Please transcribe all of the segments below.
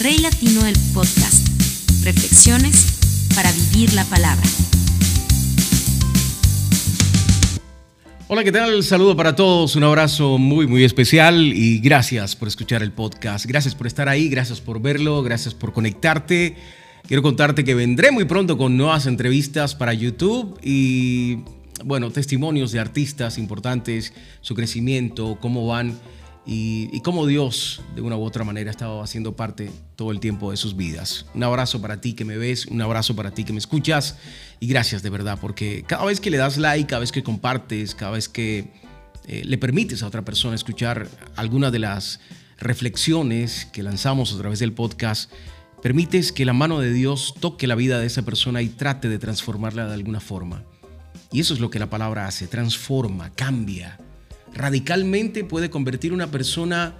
Rey Latino del Podcast. Reflexiones para vivir la palabra. Hola, ¿qué tal? Saludo para todos, un abrazo muy, muy especial y gracias por escuchar el podcast. Gracias por estar ahí, gracias por verlo, gracias por conectarte. Quiero contarte que vendré muy pronto con nuevas entrevistas para YouTube y, bueno, testimonios de artistas importantes, su crecimiento, cómo van y, cómo Dios, de una u otra manera, ha estado haciendo parte todo el tiempo de sus vidas. Un abrazo para ti que me ves, un abrazo para ti que me escuchas y gracias de verdad, porque cada vez que le das like, cada vez que compartes, cada vez que eh, le permites a otra persona escuchar alguna de las reflexiones que lanzamos a través del podcast, permites que la mano de Dios toque la vida de esa persona y trate de transformarla de alguna forma. Y eso es lo que la palabra hace, transforma, cambia radicalmente puede convertir una persona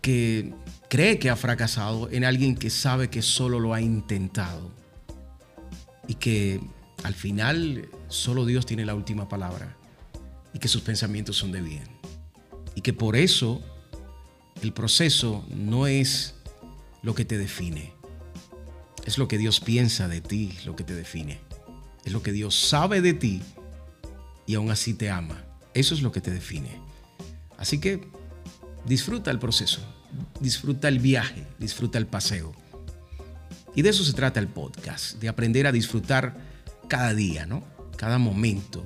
que cree que ha fracasado en alguien que sabe que solo lo ha intentado y que al final solo Dios tiene la última palabra y que sus pensamientos son de bien. Y que por eso el proceso no es lo que te define, es lo que Dios piensa de ti lo que te define, es lo que Dios sabe de ti y aún así te ama. Eso es lo que te define. Así que disfruta el proceso, disfruta el viaje, disfruta el paseo. Y de eso se trata el podcast, de aprender a disfrutar cada día, ¿no? Cada momento,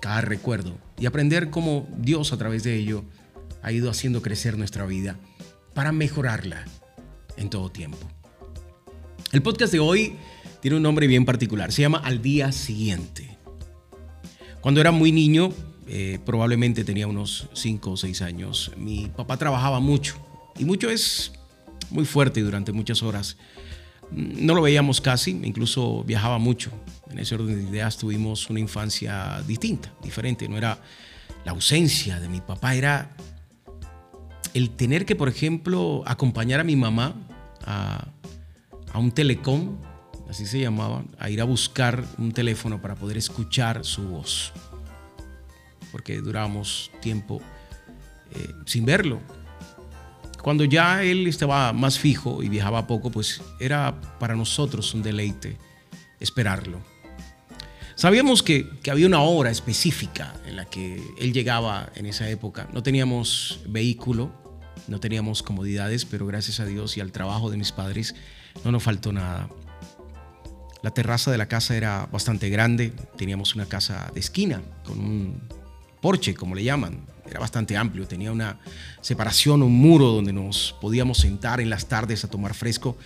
cada recuerdo y aprender cómo Dios a través de ello ha ido haciendo crecer nuestra vida para mejorarla en todo tiempo. El podcast de hoy tiene un nombre bien particular, se llama Al día siguiente. Cuando era muy niño, eh, probablemente tenía unos 5 o 6 años. Mi papá trabajaba mucho y mucho es muy fuerte durante muchas horas. No lo veíamos casi, incluso viajaba mucho. En ese orden de ideas tuvimos una infancia distinta, diferente. No era la ausencia de mi papá, era el tener que, por ejemplo, acompañar a mi mamá a, a un telecom, así se llamaba, a ir a buscar un teléfono para poder escuchar su voz porque durábamos tiempo eh, sin verlo. Cuando ya él estaba más fijo y viajaba poco, pues era para nosotros un deleite esperarlo. Sabíamos que, que, había una hora específica en la que él llegaba en esa época. No teníamos vehículo, no teníamos comodidades, pero gracias a Dios y al trabajo de mis padres no nos faltó nada. La terraza de la casa era bastante grande, teníamos una casa de esquina con un porche, como le llaman. Era bastante amplio, tenía una separación, un muro donde nos podíamos sentar en las tardes a tomar fresco.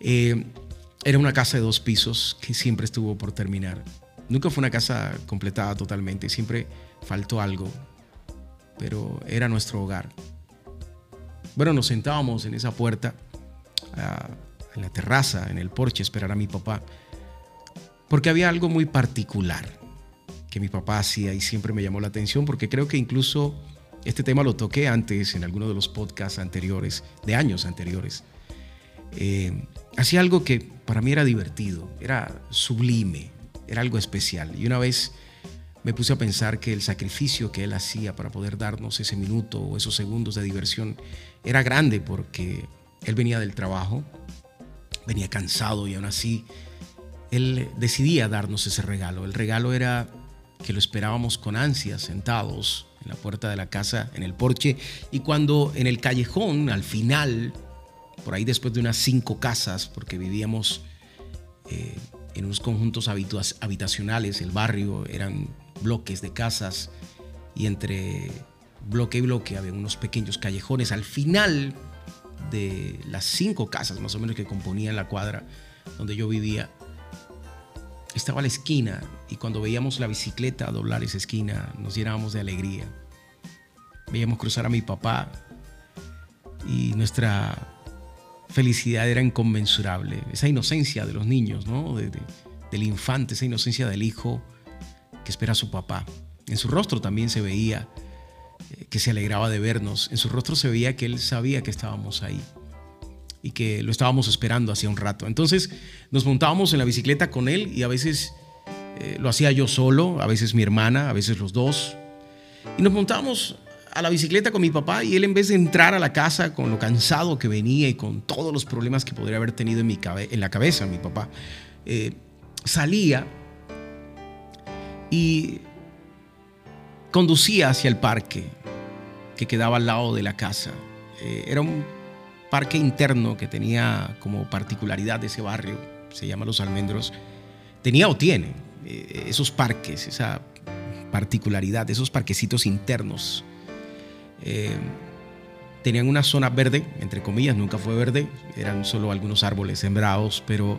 Eh, era una casa de dos pisos que siempre estuvo por terminar. Nunca fue una casa completada totalmente, siempre faltó algo, pero era nuestro hogar. Bueno, nos sentábamos en esa puerta, en la terraza, en el porche, esperar a mi papá, porque había algo muy particular que mi papá hacía y siempre me llamó la atención porque creo que incluso este tema lo toqué antes en alguno de los podcasts anteriores, de años anteriores. Eh, hacía algo que para mí era divertido, era sublime, era algo especial. Y una vez me puse a pensar que el sacrificio que él hacía para poder darnos ese minuto o esos segundos de diversión era grande porque él venía del trabajo, venía cansado y aún así él decidía darnos ese regalo. El regalo era que lo esperábamos con ansias, sentados en la puerta de la casa, en el porche, y cuando en el callejón, al final, por ahí después de unas cinco casas, porque vivíamos eh, en unos conjuntos habitacionales, el barrio eran bloques de casas, y entre bloque y bloque había unos pequeños callejones. Al final de las cinco casas más o menos que componían la cuadra donde yo vivía, estaba a la esquina y cuando veíamos la bicicleta doblar esa esquina nos llenábamos de alegría. Veíamos cruzar a mi papá y nuestra felicidad era inconmensurable. Esa inocencia de los niños, ¿no? del infante, esa inocencia del hijo que espera a su papá. En su rostro también se veía eh, que se alegraba de vernos. En su rostro se veía que él sabía que estábamos ahí y que lo estábamos esperando hacía un rato. Entonces nos montábamos en la bicicleta con él y a veces eh, lo hacía yo solo, a veces mi hermana, a veces los dos. Y nos montábamos a la bicicleta con mi papá y él en vez de entrar a la casa con lo cansado que venía y con todos los problemas que podría haber tenido en, mi en la cabeza mi papá, eh, salía y conducía hacia el parque que quedaba al lado de la casa. Eh, era un parque interno que tenía como particularidad de ese barrio, se llama Los Almendros, tenía o tiene eh, esos parques, esa particularidad, esos parquecitos internos. Eh, tenían una zona verde, entre comillas, nunca fue verde, eran solo algunos árboles sembrados, pero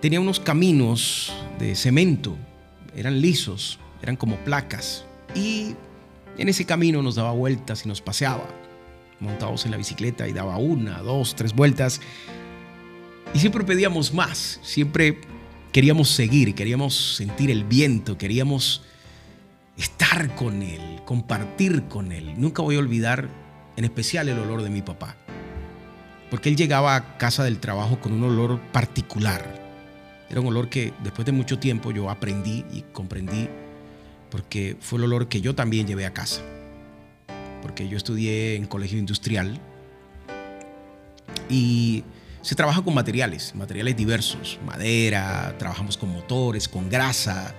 tenía unos caminos de cemento, eran lisos, eran como placas, y en ese camino nos daba vueltas y nos paseaba, montados en la bicicleta y daba una, dos, tres vueltas, y siempre pedíamos más, siempre queríamos seguir, queríamos sentir el viento, queríamos estar con él, compartir con él. Nunca voy a olvidar en especial el olor de mi papá, porque él llegaba a casa del trabajo con un olor particular. Era un olor que después de mucho tiempo yo aprendí y comprendí, porque fue el olor que yo también llevé a casa, porque yo estudié en colegio industrial y se trabaja con materiales, materiales diversos, madera, trabajamos con motores, con grasa,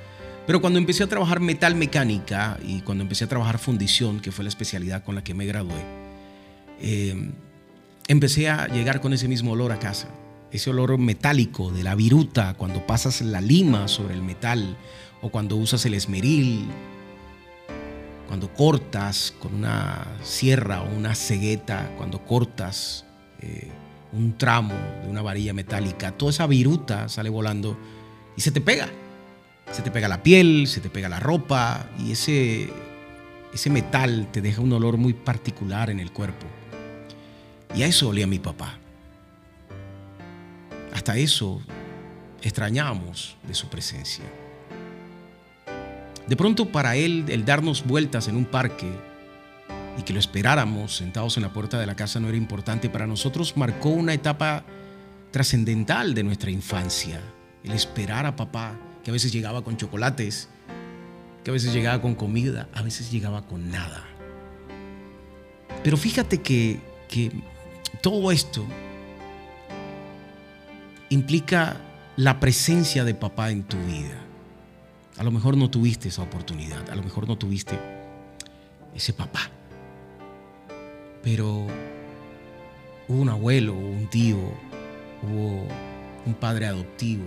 pero cuando empecé a trabajar metal mecánica y cuando empecé a trabajar fundición, que fue la especialidad con la que me gradué, em, empecé a llegar con ese mismo olor a casa. Ese olor metálico de la viruta cuando pasas la lima sobre el metal o cuando usas el esmeril, cuando cortas con una sierra o una cegueta, cuando cortas eh, un tramo de una varilla metálica, toda esa viruta sale volando y se te pega se te pega la piel, se te pega la ropa y ese, ese metal te deja un olor muy particular en el cuerpo. Y a eso olía mi papá. Hasta eso extrañamos de su presencia. De pronto para él el darnos vueltas en un parque y que lo esperáramos sentados en la puerta de la casa no era importante, para nosotros marcó una etapa trascendental de nuestra infancia, el esperar a papá que a veces llegaba con chocolates, que a veces llegaba con comida, a veces llegaba con nada. Pero fíjate que, que todo esto implica la presencia de papá en tu vida. A lo mejor no tuviste esa oportunidad, a lo mejor no tuviste ese papá. Pero hubo un abuelo, un tío, hubo un padre adoptivo,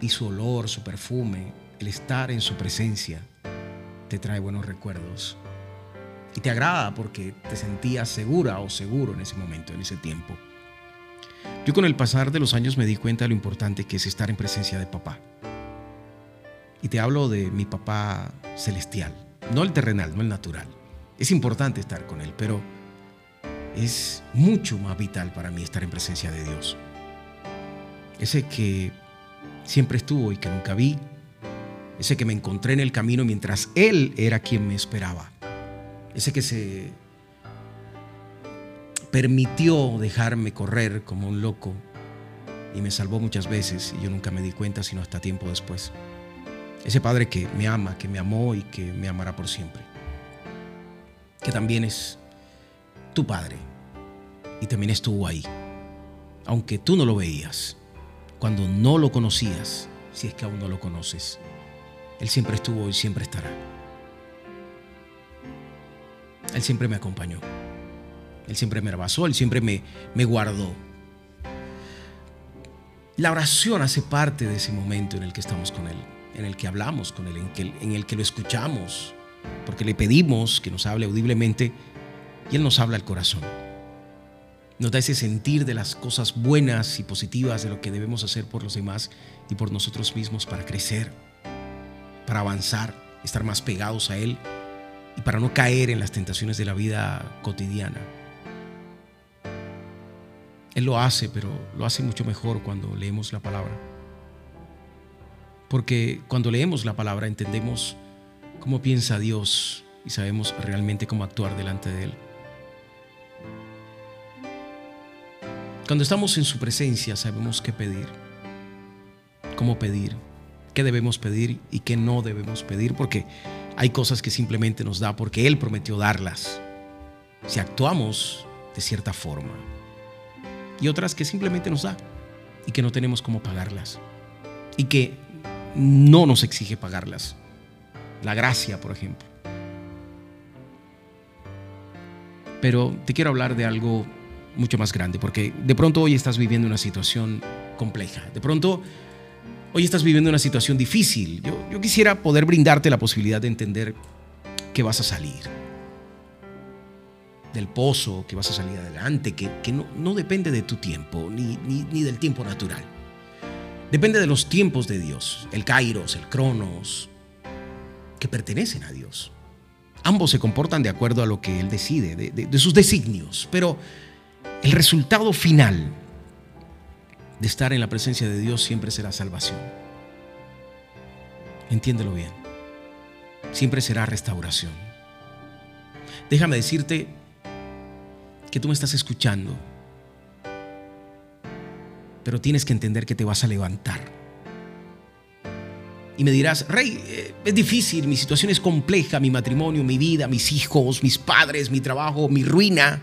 y su olor, su perfume, el estar en su presencia, te trae buenos recuerdos. Y te agrada porque te sentías segura o seguro en ese momento, en ese tiempo. Yo con el pasar de los años me di cuenta de lo importante que es estar en presencia de papá. Y te hablo de mi papá celestial, no el terrenal, no el natural. Es importante estar con él, pero es mucho más vital para mí estar en presencia de Dios. Ese que siempre estuvo y que nunca vi. Ese que me encontré en el camino mientras Él era quien me esperaba. Ese que se permitió dejarme correr como un loco y me salvó muchas veces y yo nunca me di cuenta sino hasta tiempo después. Ese Padre que me ama, que me amó y que me amará por siempre. Que también es tu Padre y también estuvo ahí, aunque tú no lo veías cuando no lo conocías, si es que aún no lo conoces. Él siempre estuvo y siempre estará. Él siempre me acompañó. Él siempre me abrazó, Él siempre me, me guardó. La oración hace parte de ese momento en el que estamos con Él, en el que hablamos con Él, en, en el que lo escuchamos, porque le pedimos que nos hable audiblemente y Él nos habla al corazón nos da ese sentir de las cosas buenas y positivas de lo que debemos hacer por los demás y por nosotros mismos para crecer, para avanzar, estar más pegados a Él y para no caer en las tentaciones de la vida cotidiana. Él lo hace, pero lo hace mucho mejor cuando leemos la palabra. Porque cuando leemos la palabra entendemos cómo piensa Dios y sabemos realmente cómo actuar delante de Él. Cuando estamos en su presencia sabemos qué pedir, cómo pedir, qué debemos pedir y qué no debemos pedir, porque Hay cosas que simplemente nos da porque Él prometió darlas. Si actuamos de cierta forma. Y otras que simplemente nos da y que no tenemos cómo pagarlas. Y que no nos exige pagarlas. La gracia, por ejemplo. Pero te quiero hablar de algo mucho más grande, porque de pronto hoy estás viviendo una situación compleja. De pronto hoy estás viviendo una situación difícil. Yo, quisiera poder brindarte la posibilidad de entender que vas a salir del pozo, que vas a salir adelante, que, no, depende de tu tiempo ni, ni, del tiempo natural. Depende de los tiempos de Dios, el kairos, el cronos, que pertenecen a Dios. Ambos se comportan de acuerdo a lo que Él decide, de sus designios, pero el resultado final de estar en la presencia de Dios siempre será salvación. Entiéndelo bien. Siempre será restauración. Déjame decirte tú me estás escuchando, pero tienes que entender que te vas a levantar. Y me dirás, Rey, eh, es difícil, mi situación es compleja, mi matrimonio, mi vida, mis hijos, mis padres, mi trabajo, mi ruina,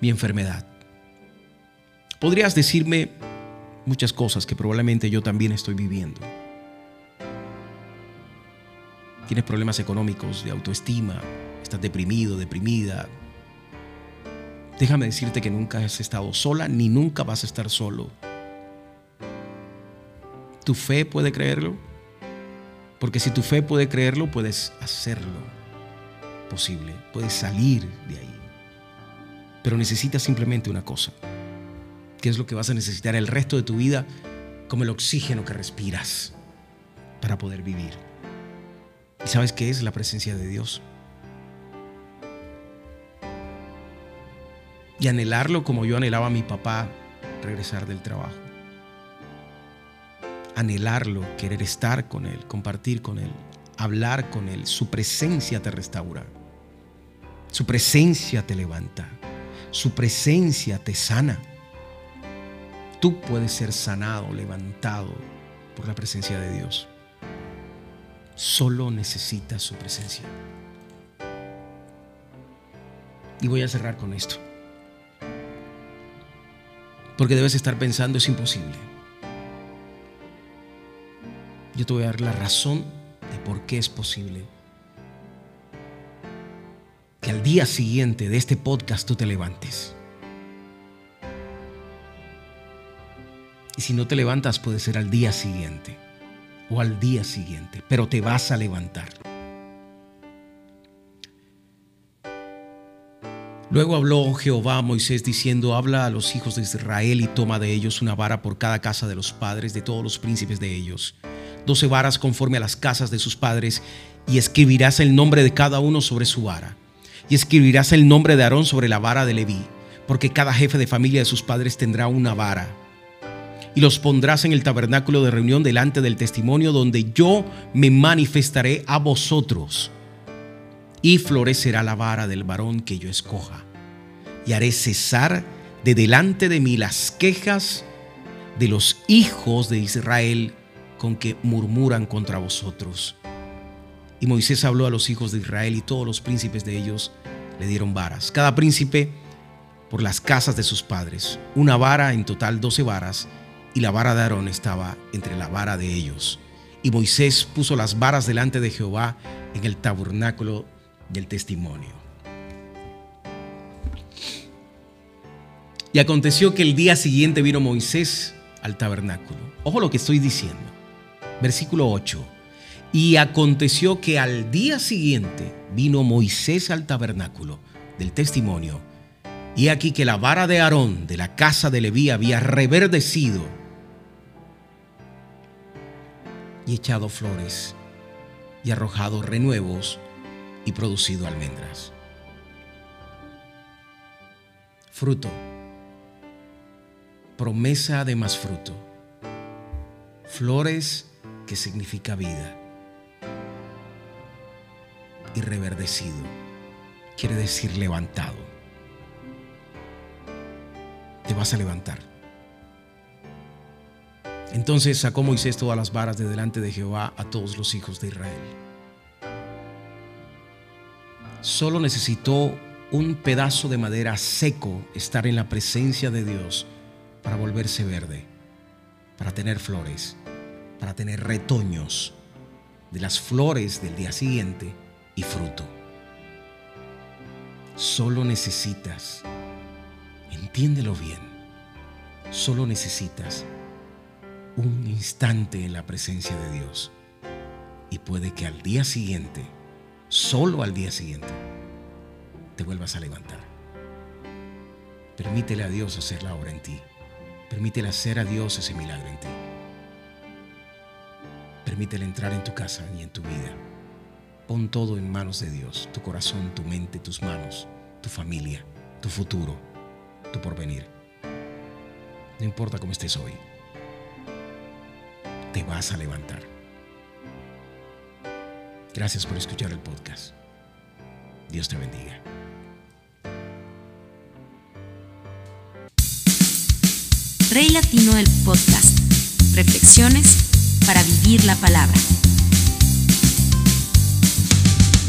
mi enfermedad. Podrías decirme muchas cosas que probablemente yo también estoy viviendo. Tienes problemas económicos, de autoestima, estás deprimido, deprimida. Déjame decirte que nunca has estado sola ni nunca vas a estar solo. ¿Tu fe puede creerlo? Porque si tu fe puede creerlo, puedes hacerlo posible, puedes salir de ahí. Pero necesitas simplemente una cosa que es lo que vas a necesitar el resto de tu vida como el oxígeno que respiras para poder vivir. ¿Y sabes qué es la presencia de Dios? Y anhelarlo como yo anhelaba a mi papá regresar del trabajo. Anhelarlo, querer estar con Él, compartir con Él, hablar con Él. Su presencia te restaura. Su presencia te levanta. Su presencia te sana. Tú puedes ser sanado, levantado por la presencia de Dios. Solo necesitas su presencia. Y voy a cerrar con esto. Porque debes estar pensando, es imposible. Yo te voy a dar la razón de por qué es posible. Que al día siguiente de este podcast tú te levantes Y si no te levantas puede ser al día siguiente o al día siguiente, pero te vas a levantar. Luego habló Jehová a Moisés diciendo, habla a los hijos de Israel y toma de ellos una vara por cada casa de los padres de todos los príncipes de ellos, doce varas conforme a las casas de sus padres, y escribirás el nombre de cada uno sobre su vara, y escribirás el nombre de Aarón sobre la vara de Leví, porque cada jefe de familia de sus padres tendrá una vara. Y los pondrás en el tabernáculo de reunión delante del testimonio donde yo me manifestaré a vosotros. Y florecerá la vara del varón que yo escoja. Y haré cesar de delante de mí las quejas de los hijos de Israel con que murmuran contra vosotros. Y Moisés habló a los hijos de Israel y todos los príncipes de ellos le dieron varas. Cada príncipe por las casas de sus padres. Una vara, en total doce varas y la vara de Aarón estaba entre la vara de ellos. Y Moisés puso las varas delante de Jehová en el tabernáculo del testimonio. Y aconteció que el día siguiente vino Moisés al tabernáculo. Ojo lo que estoy diciendo. Versículo 8. Y aconteció que al día siguiente vino Moisés al tabernáculo del testimonio. Y aquí que la vara de Aarón de la casa de Leví había reverdecido y echado flores y arrojado renuevos y producido almendras. Fruto. Promesa de más fruto. Flores que significa vida. Y reverdecido quiere decir levantado. Te vas a levantar. Entonces sacó Moisés todas las varas de delante de Jehová a todos los hijos de Israel. Solo necesitó un pedazo de madera seco estar en la presencia de Dios para volverse verde, para tener flores, para tener retoños de las flores del día siguiente y fruto. Solo necesitas, entiéndelo bien, solo necesitas un instante en la presencia de Dios y puede que al día siguiente, solo al día siguiente, te vuelvas a levantar. Permítele a Dios hacer la obra en ti. Permítele hacer a Dios ese milagro en ti. Permítele entrar en tu casa y en tu vida. Pon todo en manos de Dios, tu corazón, tu mente, tus manos, tu familia, tu futuro, tu porvenir. No importa cómo estés hoy, te vas a levantar. Gracias por escuchar el podcast. Dios te bendiga. Rey Latino del Podcast. Reflexiones para vivir la palabra.